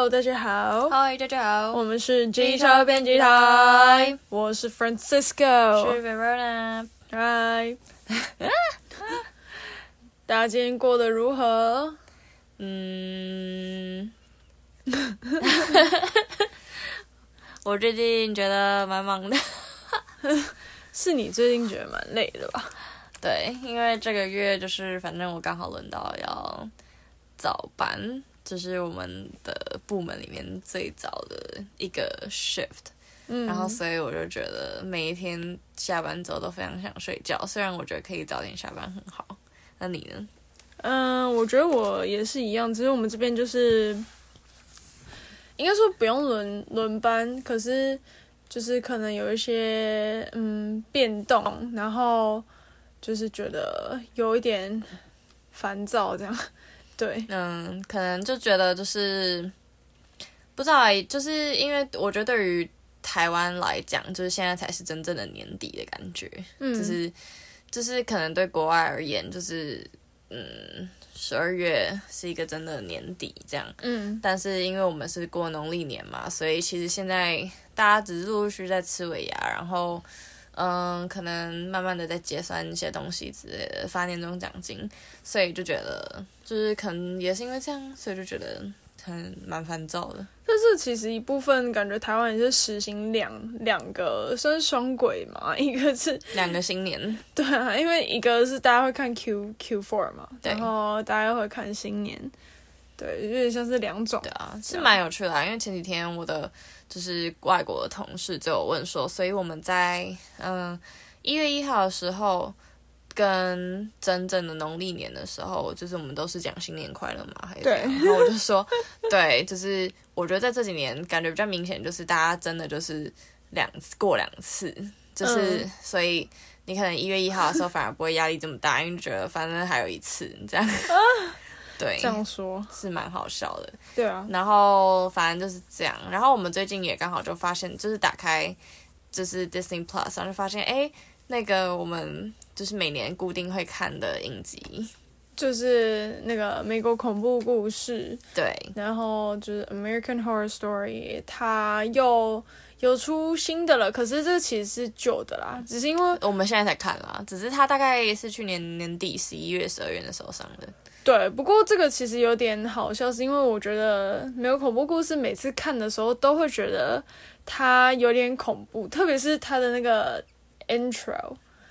Hello，大家好。Hi，大家好。我们是机车编辑台。我是 Francisco。是 Verona。Hi。大家今天过得如何？嗯。我最近觉得蛮忙的。是你最近觉得蛮累的吧？对，因为这个月就是反正我刚好轮到要早班。这是我们的部门里面最早的一个 shift，嗯，然后所以我就觉得每一天下班之后都非常想睡觉，虽然我觉得可以早点下班很好。那你呢？嗯，我觉得我也是一样，只是我们这边就是应该说不用轮轮班，可是就是可能有一些嗯变动，然后就是觉得有一点烦躁这样。对，嗯，可能就觉得就是不知道，就是因为我觉得对于台湾来讲，就是现在才是真正的年底的感觉，嗯，就是就是可能对国外而言，就是嗯，十二月是一个真的年底这样，嗯，但是因为我们是过农历年嘛，所以其实现在大家只是陆陆续续在吃尾牙，然后。嗯，可能慢慢的在结算一些东西之类的，发年终奖金，所以就觉得就是可能也是因为这样，所以就觉得很蛮烦躁的。但是其实一部分感觉台湾也是实行两两个算是双轨嘛，一个是两个新年，对啊，因为一个是大家会看 Q Q four 嘛，然后大家会看新年，对，有点像是两种，对啊，是蛮有趣的啊，因为前几天我的。就是外国的同事就有问说，所以我们在嗯一月一号的时候，跟真正的农历年的时候，就是我们都是讲新年快乐嘛，还是？对。然后我就说，对，就是我觉得在这几年感觉比较明显，就是大家真的就是两过两次，就是、嗯、所以你可能一月一号的时候反而不会压力这么大，因为觉得反正还有一次这样。啊对，这样说是蛮好笑的。对啊，然后反正就是这样。然后我们最近也刚好就发现，就是打开就是 Disney Plus，然后就发现，哎，那个我们就是每年固定会看的影集，就是那个美国恐怖故事。对，然后就是 American Horror Story，它又有出新的了。可是这个其实是旧的啦，只是因为我们现在才看啦，只是它大概是去年年底十一月、十二月的时候上的。对，不过这个其实有点好笑，是因为我觉得没有恐怖故事，每次看的时候都会觉得它有点恐怖，特别是它的那个 intro，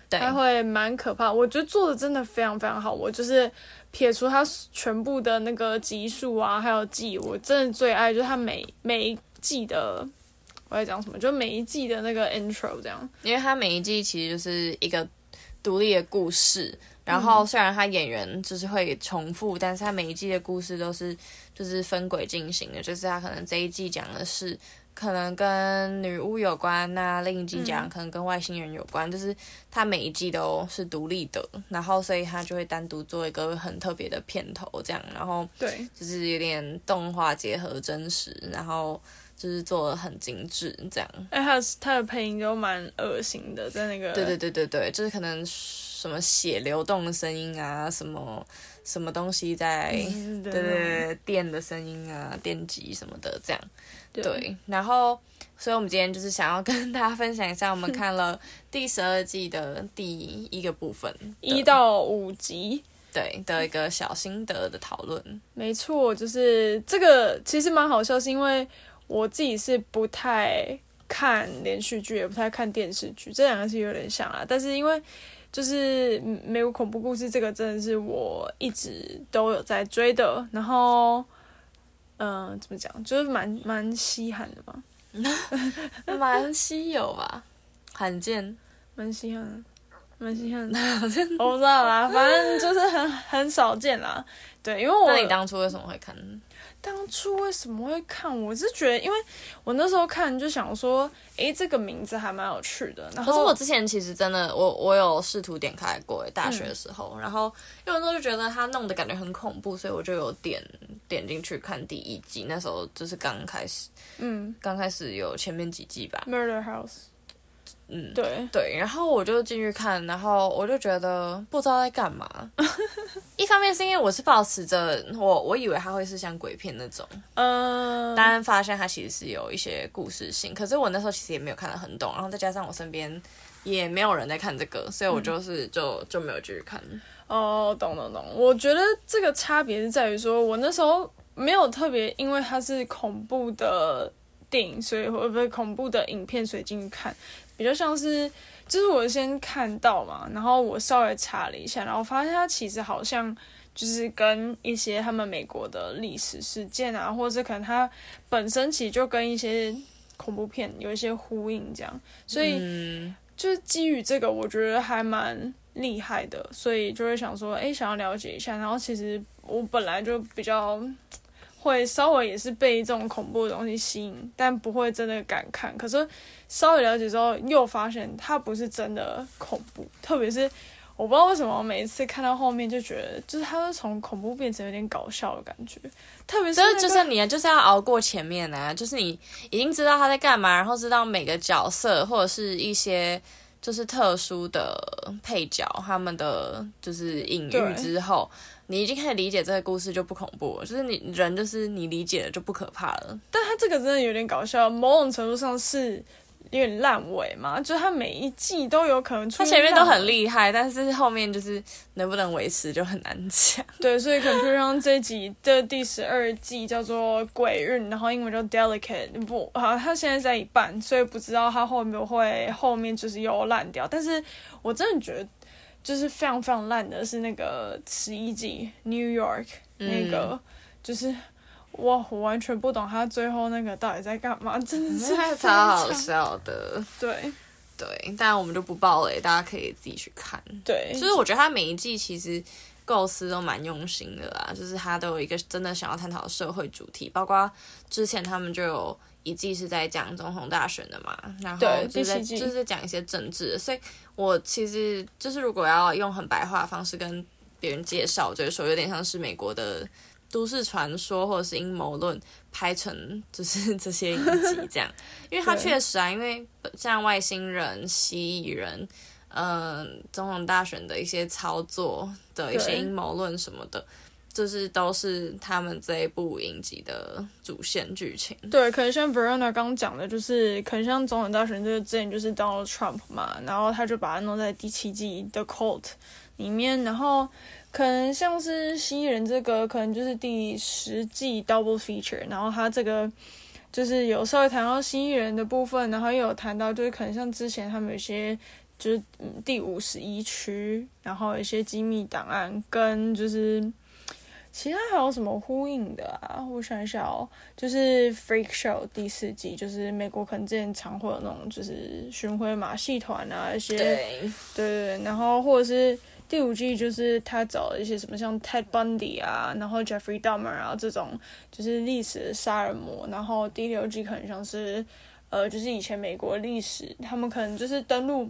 对，它会蛮可怕。我觉得做的真的非常非常好。我就是撇除它全部的那个集数啊，还有季，我真的最爱就是它每每一季的，我在讲什么？就每一季的那个 intro 这样，因为它每一季其实就是一个独立的故事。然后虽然他演员就是会重复，但是他每一季的故事都是就是分轨进行的，就是他可能这一季讲的是可能跟女巫有关，那另一季讲可能跟外星人有关，就是他每一季都是独立的，然后所以他就会单独做一个很特别的片头这样，然后对，就是有点动画结合真实，然后就是做的很精致这样。哎，他他的配音都蛮恶心的，在那个对对对对对，就是可能。什么血流动的声音啊，什么什么东西在，对对对，电的声音啊，电极什么的，这样，对，对。然后，所以我们今天就是想要跟大家分享一下，我们看了 第十二季的第一个部分，一到五集，对的一个小心得的讨论。没错，就是这个其实蛮好笑，是因为我自己是不太看连续剧，也不太看电视剧，这两个是有点像啊，但是因为。就是美国恐怖故事这个真的是我一直都有在追的，然后，嗯、呃，怎么讲，就是蛮蛮稀罕的吧 蛮稀有吧，罕见，蛮稀罕，蛮稀罕的，我不知道啦，反正就是很很少见啦，对，因为我，那你当初为什么会看？当初为什么会看？我是觉得，因为我那时候看就想说，诶，这个名字还蛮有趣的。然后，可是我之前其实真的，我我有试图点开过，大学的时候，嗯、然后因为那时候就觉得他弄的感觉很恐怖，所以我就有点点进去看第一季。那时候就是刚开始，嗯，刚开始有前面几季吧，《Murder House》嗯，对对，然后我就进去看，然后我就觉得不知道在干嘛。一方面是因为我是保持着我，我以为它会是像鬼片那种，嗯，当然发现它其实是有一些故事性，可是我那时候其实也没有看得很懂，然后再加上我身边也没有人在看这个，所以我就是就、嗯、就没有继续看。哦，懂懂懂，我觉得这个差别是在于说，我那时候没有特别因为它是恐怖的电影，所以会不会恐怖的影片，所以进去看。比较像是，就是我先看到嘛，然后我稍微查了一下，然后发现它其实好像就是跟一些他们美国的历史事件啊，或者可能它本身其实就跟一些恐怖片有一些呼应，这样，所以就是基于这个，我觉得还蛮厉害的，所以就会想说，哎，想要了解一下。然后其实我本来就比较会稍微也是被这种恐怖的东西吸引，但不会真的敢看。可是。稍微了解之后，又发现它不是真的恐怖，特别是我不知道为什么，我每一次看到后面就觉得，就是它是从恐怖变成有点搞笑的感觉。特别是、那个，就是你就是要熬过前面啊，就是你已经知道他在干嘛，然后知道每个角色或者是一些就是特殊的配角他们的就是隐喻之后，你已经开始理解这个故事就不恐怖了，就是你人就是你理解了就不可怕了。但他这个真的有点搞笑，某种程度上是。有点烂尾嘛，就是它每一季都有可能出现。它前面都很厉害，但是后面就是能不能维持就很难讲。对，所以可能就让这一集的第十二季叫做《鬼运》，然后英文叫 Delicate。不，好，他现在在一半，所以不知道他后面会后面就是又烂掉。但是我真的觉得，就是非常非常烂的是那个十一季 New York 那个，嗯、就是。哇，我完全不懂他最后那个到底在干嘛，真的是超好笑的。对对，但我们就不爆了，大家可以自己去看。对，就是我觉得他每一季其实构思都蛮用心的啦，就是他都有一个真的想要探讨的社会主题，包括之前他们就有一季是在讲总统大选的嘛，然后就在就是讲一些政治，所以我其实就是如果要用很白话的方式跟别人介绍，就是说有点像是美国的。都市传说或者是阴谋论拍成就是 这些影集这样，因为它确实啊，因为像外星人、蜥蜴人，嗯、呃，总统大选的一些操作的一些阴谋论什么的，就是都是他们这一部影集的主线剧情。对，可能像 Verona 刚讲的，就是可能像总统大选这个之前就是 Donald Trump 嘛，然后他就把它弄在第七季的 Cult 里面，然后。可能像是蜥蜴人这个，可能就是第十季 double feature，然后他这个就是有稍微谈到蜥蜴人的部分，然后又有谈到就是可能像之前他们有些就是第五十一区，然后一些机密档案跟就是其他还有什么呼应的啊？我想一下哦，就是 Freak Show 第四季，就是美国可能之前常会有那种就是巡回马戏团啊一些，对对对，然后或者是。第五季就是他找了一些什么像 Ted Bundy 啊，然后 Jeffrey Dahmer 啊这种就是历史的杀人魔，然后第六季可能像是呃就是以前美国历史，他们可能就是登陆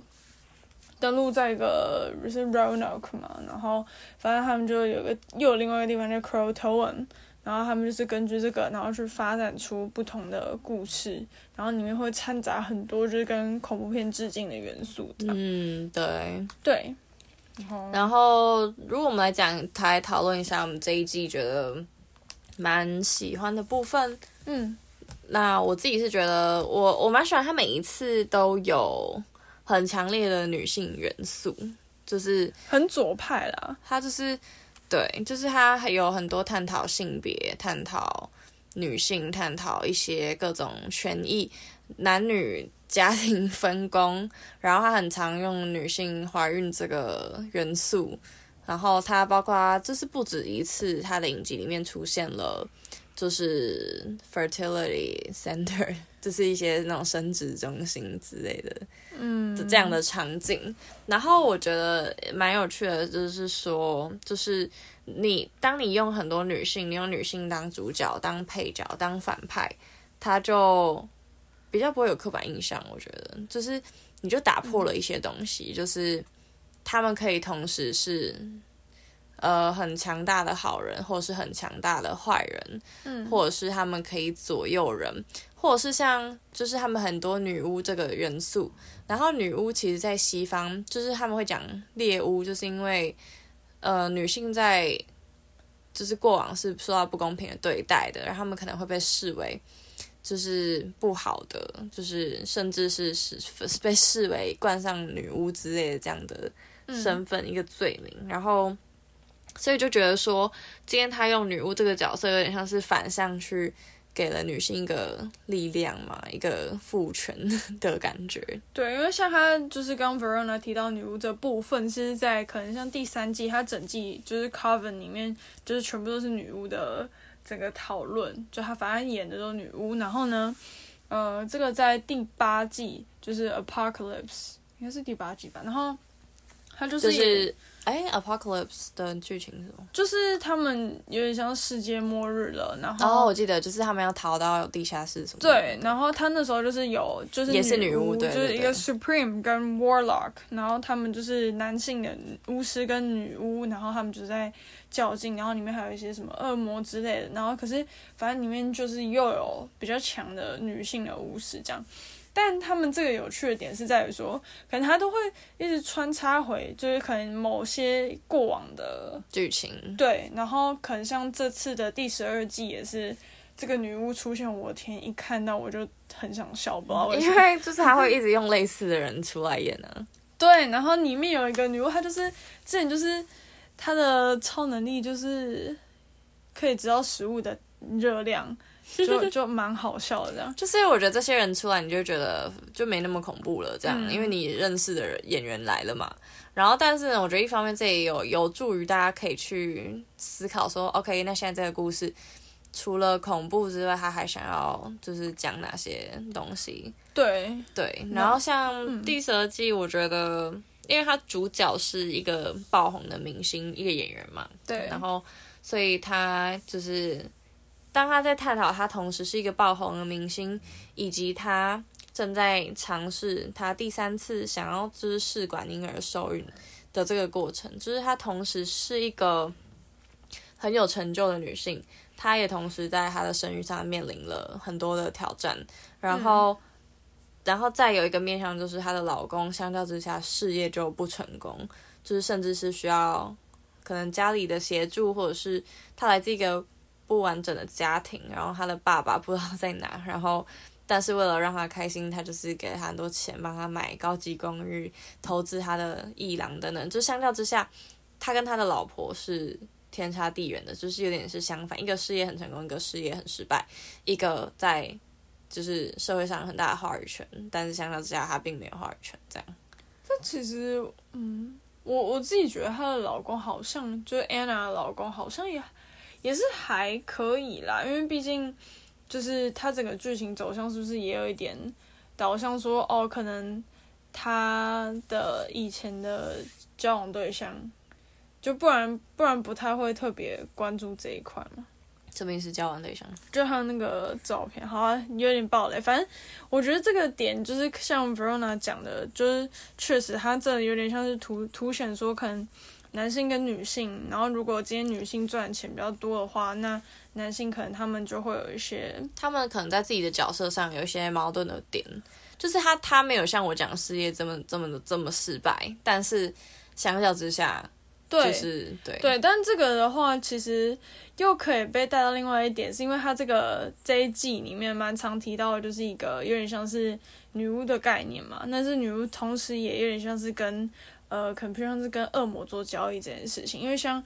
登陆在一个就是 Roanoke 嘛，然后反正他们就有个又有另外一个地方叫 Croatoan，然后他们就是根据这个然后去发展出不同的故事，然后里面会掺杂很多就是跟恐怖片致敬的元素。嗯，对对。然后，如果我们来讲，来讨论一下我们这一季觉得蛮喜欢的部分。嗯，那我自己是觉得我，我我蛮喜欢他每一次都有很强烈的女性元素，就是很左派啦。他就是对，就是他还有很多探讨性别、探讨女性、探讨一些各种权益、男女。家庭分工，然后他很常用女性怀孕这个元素，然后他包括就是不止一次，他的影集里面出现了，就是 fertility center，就是一些那种生殖中心之类的，嗯，这样的场景。然后我觉得蛮有趣的，就是说，就是你当你用很多女性，你用女性当主角、当配角、当反派，他就。比较不会有刻板印象，我觉得。就是你就打破了一些东西，嗯、就是他们可以同时是呃很强大的好人，或者是很强大的坏人，嗯，或者是他们可以左右人，或者是像就是他们很多女巫这个元素。然后女巫其实，在西方就是他们会讲猎巫，就是因为呃女性在就是过往是受到不公平的对待的，然后他们可能会被视为就是不好的，就是甚至是是被视为冠上女巫之类的这样的身份、一个罪名，然后所以就觉得说，今天他用女巫这个角色有点像是反向去。给了女性一个力量嘛，一个赋权的感觉。对，因为像他就是刚 Verona 提到女巫这部分，是在可能像第三季，他整季就是 Coven 里面，就是全部都是女巫的整个讨论，就他反正演的都是女巫。然后呢，呃，这个在第八季就是 Apocalypse，应该是第八季吧。然后他就是。就是哎，Apocalypse 的剧情是什么？就是他们有点像世界末日了，然后，哦，我记得就是他们要逃到地下室什么。对，然后他那时候就是有，就是也是女巫，对，就是一个 Supreme 跟 Warlock，然后他们就是男性的巫师跟女巫，然后他们就在较劲，然后里面还有一些什么恶魔之类的，然后可是反正里面就是又有比较强的女性的巫师这样。但他们这个有趣的点是在于说，可能他都会一直穿插回，就是可能某些过往的剧情。对，然后可能像这次的第十二季也是这个女巫出现，我天，一看到我就很想笑，不知道为什么。因为就是他会一直用类似的人出来演呢、啊。对，然后里面有一个女巫，她就是之前就是她的超能力就是可以知道食物的热量。就 就蛮好笑的，这样就是我觉得这些人出来，你就觉得就没那么恐怖了，这样，嗯、因为你认识的人演员来了嘛。然后，但是呢，我觉得一方面这也有有助于大家可以去思考说，OK，那现在这个故事除了恐怖之外，他还想要就是讲哪些东西？对对。然后像第十二季，我觉得，嗯、因为他主角是一个爆红的明星，一个演员嘛，对。然后，所以他就是。当他在探讨他同时是一个爆红的明星，以及他正在尝试他第三次想要就是试管婴儿受孕的这个过程，就是他同时是一个很有成就的女性，她也同时在她的生育上面临了很多的挑战，然后，嗯、然后再有一个面向就是她的老公相较之下事业就不成功，就是甚至是需要可能家里的协助，或者是她来自一个。不完整的家庭，然后他的爸爸不知道在哪，然后但是为了让他开心，他就是给他很多钱，帮他买高级公寓，投资他的艺廊等等。就相较之下，他跟他的老婆是天差地远的，就是有点是相反，一个事业很成功，一个事业很失败，一个在就是社会上很大的话语权，但是相较之下，他并没有话语权。这样。但其实，嗯，我我自己觉得她的老公好像，就是 Anna 的老公好像也。也是还可以啦，因为毕竟就是他整个剧情走向是不是也有一点导向说哦，可能他的以前的交往对象，就不然不然不太会特别关注这一块嘛。什么意思？交往对象？就他那个照片，好啊，有点暴雷。反正我觉得这个点就是像 Verona 讲的，就是确实他这有点像是凸凸显说可能。男性跟女性，然后如果今天女性赚钱比较多的话，那男性可能他们就会有一些，他们可能在自己的角色上有一些矛盾的点，就是他他没有像我讲事业这么这么的这么失败，但是相较之下，就是对对对，但这个的话其实又可以被带到另外一点，是因为他这个这一季里面蛮常提到的，就是一个有点像是女巫的概念嘛，但是女巫同时也有点像是跟。呃，可能平常是跟恶魔做交易这件事情，因为像，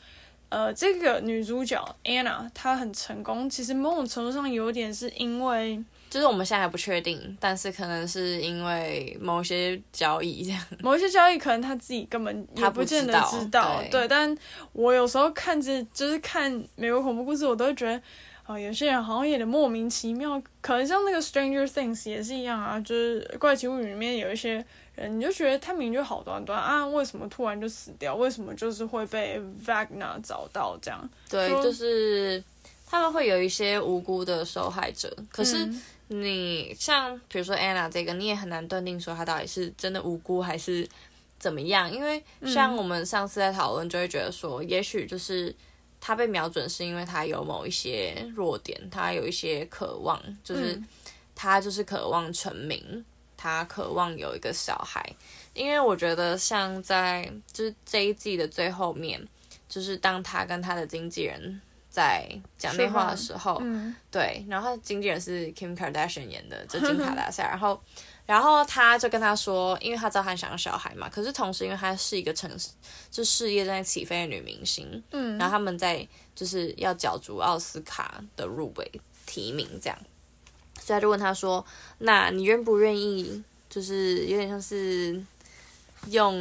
呃，这个女主角 Anna 她很成功，其实某种程度上有点是因为，就是我们现在还不确定，但是可能是因为某些交易这样，某些交易可能她自己根本也不见得知道，知道对，对，但我有时候看着就是看美国恐怖故事，我都会觉得，啊、呃，有些人好像有点莫名其妙，可能像那个 Stranger Things 也是一样啊，就是怪奇物语里面有一些。人你就觉得他明明就好端端啊，为什么突然就死掉？为什么就是会被 Vagner 找到这样？对，就是他们会有一些无辜的受害者。可是你像比如说 Anna 这个，你也很难断定说他到底是真的无辜还是怎么样？因为像我们上次在讨论，就会觉得说，也许就是他被瞄准是因为他有某一些弱点，他有一些渴望，就是他就是渴望成名，他渴望有一个小孩。因为我觉得像在就是这一季的最后面，就是当他跟他的经纪人在讲电话的时候，嗯、对，然后他经纪人是 Kim Kardashian 演的，就金卡大赛，然后。然后他就跟他说，因为他知道他想要小孩嘛，可是同时因为他是一个城市就事业正在起飞的女明星，嗯，然后他们在就是要角逐奥斯卡的入围提名这样，所以他就问他说：“那你愿不愿意？就是有点像是用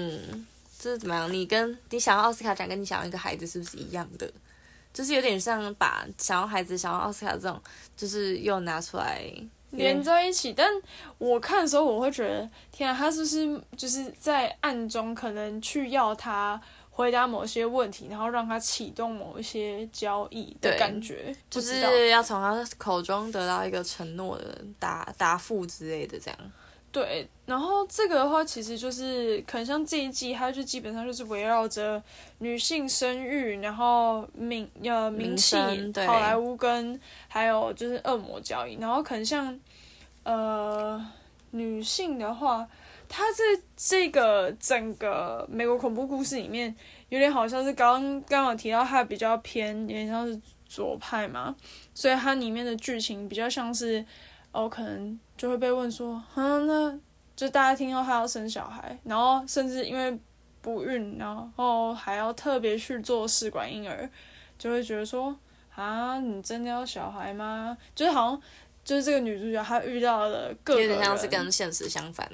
就是怎么样？你跟你想要奥斯卡奖跟你想要一个孩子是不是一样的？就是有点像把想要孩子、想要奥斯卡这种，就是又拿出来。”连在一起，但我看的时候，我会觉得，天啊，他是不是就是在暗中可能去要他回答某些问题，然后让他启动某一些交易的感觉，就是要从他口中得到一个承诺的答答复之类的，这样。对，然后这个的话，其实就是可能像这一季，它就基本上就是围绕着女性生育，然后名呃名气、好莱坞跟还有就是恶魔交易，然后可能像呃女性的话，它这这个整个美国恐怖故事里面有点好像是刚刚有提到，它比较偏有点像是左派嘛，所以它里面的剧情比较像是。哦，可能就会被问说，嗯，那就大家听到她要生小孩，然后甚至因为不孕，然后还要特别去做试管婴儿，就会觉得说，啊，你真的要小孩吗？就是好像，就是这个女主角她遇到的各有点像是跟现实相反。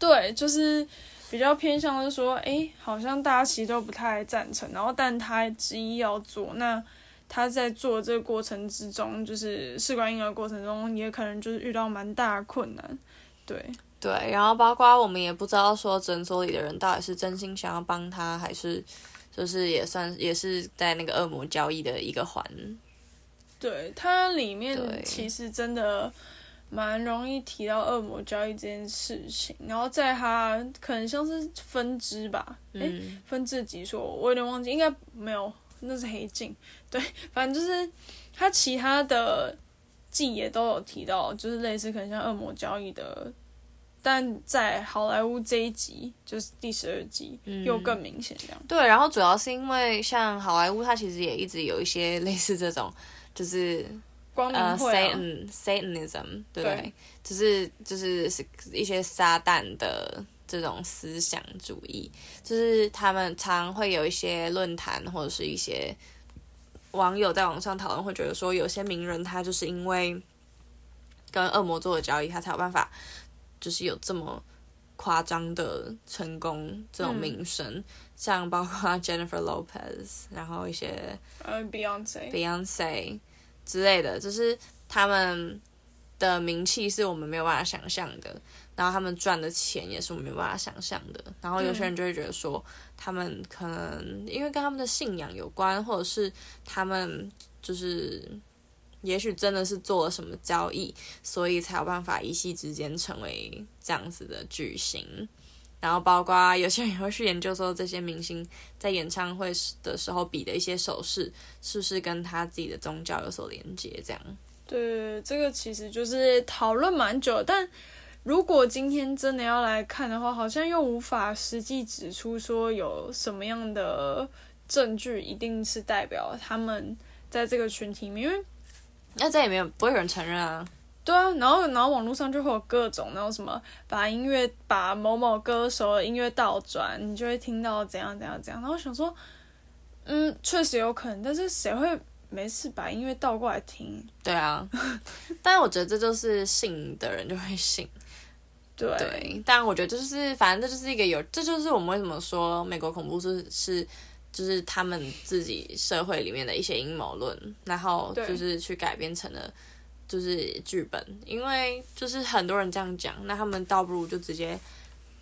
对，就是比较偏向是说，哎，好像大家其实都不太赞成，然后但她执意要做那。他在做这个过程之中，就是试管婴儿过程中，也可能就是遇到蛮大的困难，对对，然后包括我们也不知道说诊所里的人到底是真心想要帮他，还是就是也算也是在那个恶魔交易的一个环。对，它里面其实真的蛮容易提到恶魔交易这件事情，然后在它可能像是分支吧，哎、嗯，分支几说，我有点忘记，应该没有。那是黑镜，对，反正就是他其他的季也都有提到，就是类似可能像恶魔交易的，但在好莱坞这一集就是第十二集又更明显这样。嗯。对，然后主要是因为像好莱坞，它其实也一直有一些类似这种，就是光明会啊，呃，Satan Satanism，对，对，就是就是一些撒旦的。这种思想主义，就是他们常会有一些论坛或者是一些网友在网上讨论，会觉得说有些名人他就是因为跟恶魔做的交易，他才有办法就是有这么夸张的成功这种名声，嗯、像包括 Jennifer Lopez，然后一些呃 Beyonce Beyonce 之类的，就是他们的名气是我们没有办法想象的。然后他们赚的钱也是我没办法想象的。然后有些人就会觉得说，他们可能因为跟他们的信仰有关，或者是他们就是也许真的是做了什么交易，所以才有办法一夕之间成为这样子的巨星。然后包括有些人也会去研究说，这些明星在演唱会的时候比的一些手势，是不是跟他自己的宗教有所连接？这样。对，这个其实就是讨论蛮久，但。如果今天真的要来看的话，好像又无法实际指出说有什么样的证据一定是代表他们在这个群体里面，因为那再也没有不会有人承认啊。对啊，然后然后网络上就会有各种，然后什么把音乐把某某歌手的音乐倒转，你就会听到怎样怎样怎样。然后想说，嗯，确实有可能，但是谁会没事把音乐倒过来听？对啊，但是我觉得这就是信的人就会信。对，对，但我觉得就是，反正这就是一个有，这就是我们为什么说美国恐怖是是，就是他们自己社会里面的一些阴谋论，然后就是去改编成了就是剧本，因为就是很多人这样讲，那他们倒不如就直接，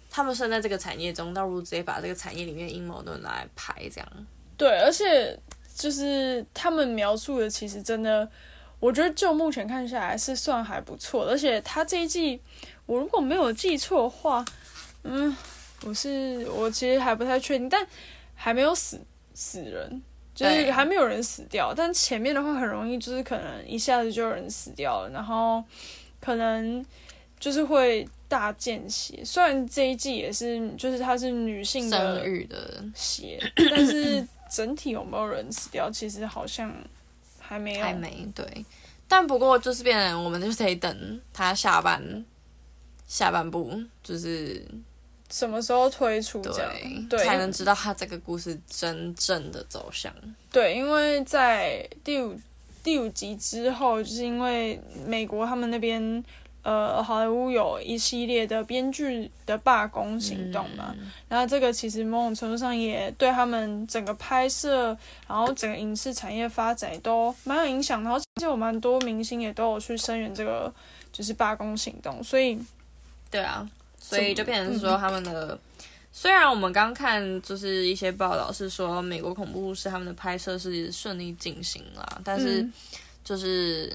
他们生在这个产业中，倒不如直接把这个产业里面阴谋论来拍这样。对，而且就是他们描述的其实真的，我觉得就目前看下来是算还不错，而且他这一季。我如果没有记错的话，嗯，我是我其实还不太确定，但还没有死死人，就是还没有人死掉。但前面的话很容易，就是可能一下子就有人死掉了，然后可能就是会大见血。虽然这一季也是，就是它是女性的 生育的血，但是整体有没有人死掉，其实好像还没有，还没对。但不过就是变成，我们就得等他下半下半部，就是。什么时候推出这样，对，才能知道他这个故事真正的走向。对，因为在第五第五集之后，就是因为美国他们那边呃好莱坞有一系列的编剧的罢工行动嘛，嗯、然后这个其实某种程度上也对他们整个拍摄，然后整个影视产业发展都蛮有影响。然后其实有蛮多明星也都有去声援这个就是罢工行动，所以对啊。所以就变成说，他们的、嗯、虽然我们刚看就是一些报道是说美国恐怖故事他们的拍摄是顺利进行了，但是就是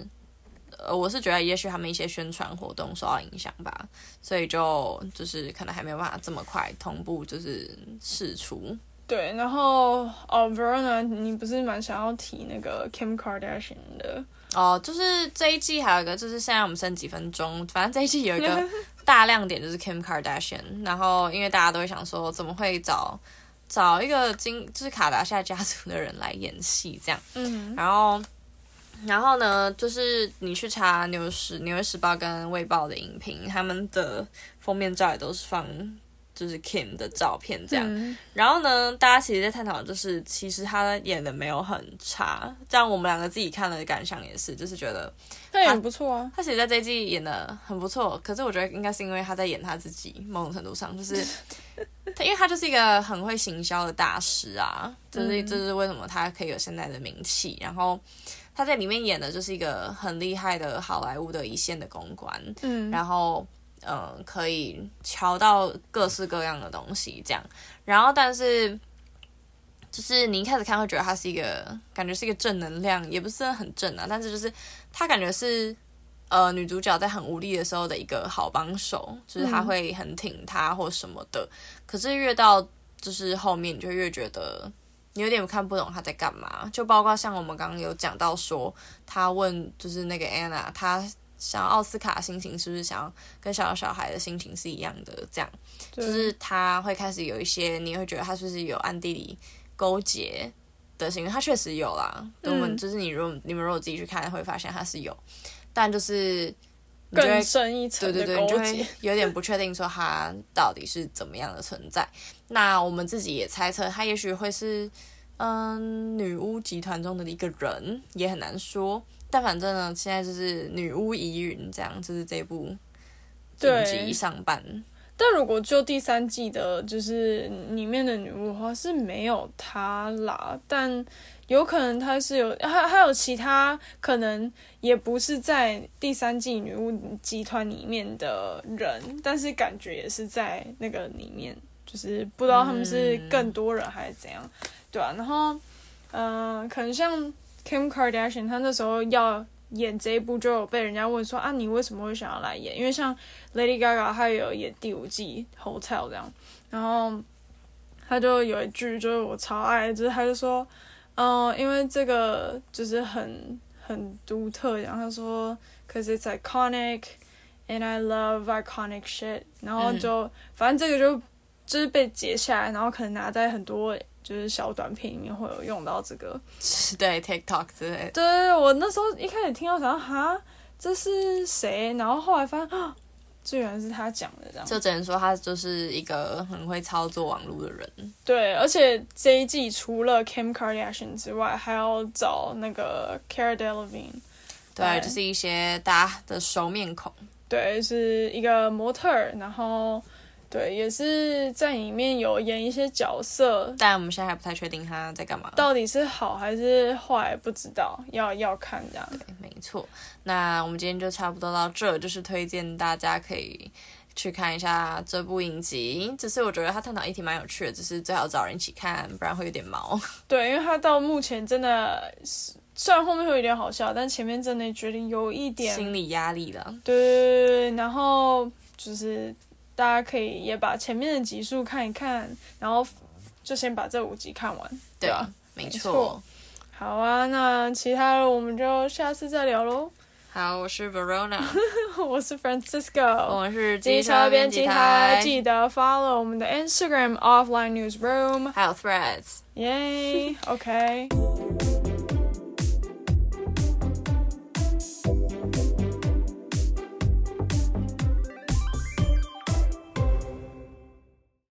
呃，我是觉得也许他们一些宣传活动受到影响吧，所以就就是可能还没有办法这么快同步就是释出。对，然后哦，Verona，你不是蛮想要提那个 Kim Kardashian 的？哦，就是这一季还有一个，就是现在我们剩几分钟，反正这一季有一个 大亮点就是 Kim Kardashian，然后因为大家都会想说，怎么会找找一个金就是卡达夏家族的人来演戏这样，嗯，然后然后呢，就是你去查纽时纽约时报跟卫报的影评，他们的封面照也都是放。就是 Kim 的照片这样，嗯、然后呢，大家其实在探讨，就是其实他演的没有很差，这样我们两个自己看了的感想也是，就是觉得他演不错啊。他其实在这一季演的很不错，可是我觉得应该是因为他在演他自己，某种程度上就是他，因为他就是一个很会行销的大师啊，就是这、就是为什么他可以有现在的名气。然后他在里面演的就是一个很厉害的好莱坞的一线的公关，嗯，然后。嗯，可以瞧到各式各样的东西，这样。然后，但是，就是你一开始看会觉得他是一个，感觉是一个正能量，也不是很正啊。但是，就是他感觉是，呃，女主角在很无力的时候的一个好帮手，就是他会很挺她或什么的。嗯、可是越到就是后面，你就越觉得你有点看不懂他在干嘛。就包括像我们刚刚有讲到说，他问就是那个 Anna，他。想要奥斯卡的心情是不是想要跟小小孩的心情是一样的？这样，就是他会开始有一些，你会觉得他是不是有暗地里勾结的行为？他确实有啦。我们、嗯、就是你如果你们如果自己去看，会发现他是有，但就是更深一层对对对，你就会有点不确定说他到底是怎么样的存在。那我们自己也猜测，他也许会是嗯女巫集团中的一个人，也很难说。但反正呢，现在就是女巫疑云这样，就是这部影集上半。但如果就第三季的，就是里面的女巫的话，是没有她啦。但有可能她是有，还还有其他可能，也不是在第三季女巫集团里面的人，但是感觉也是在那个里面，就是不知道他们是更多人还是怎样，嗯、对啊。然后，嗯、呃，可能像。Kim Kardashian，她那时候要演这一部，就有被人家问说啊，你为什么会想要来演？因为像 Lady Gaga，她有演第五季 Hotel 这样，然后她就有一句就是我超爱，就是她就说，嗯、呃，因为这个就是很很独特，然后她说，cause it's iconic and I love iconic shit，然后就、嗯、反正这个就就是被截下来，然后可能拿在很多。就是小短片里面会有用到这个，对 TikTok 之类的。对，我那时候一开始听到想说哈，这是谁？然后后来发现啊，这原来是他讲的这样。就只能说他就是一个很会操作网络的人。对，而且这一季除了 Kim Kardashian 之外，还要找那个 Cara Delevingne。对，对就是一些大家的熟面孔。对，是一个模特儿，然后。对，也是在里面有演一些角色，但我们现在还不太确定他在干嘛，到底是好还是坏，不知道，要要看这样。对，没错。那我们今天就差不多到这，就是推荐大家可以去看一下这部影集。只是我觉得他探讨议题蛮有趣的，只是最好找人一起看，不然会有点毛。对，因为他到目前真的是，虽然后面会有点好笑，但前面真的觉得有一点心理压力了。对，然后就是。大家可以也把前面的集数看一看，然后就先把这五集看完，对吧？没错。好啊，那其他的我们就下次再聊喽。好，我是 Verona，我是 Francisco，我是机车编辑台，记得 follow 我们的 Instagram Offline Newsroom，还有 Threads，耶，OK。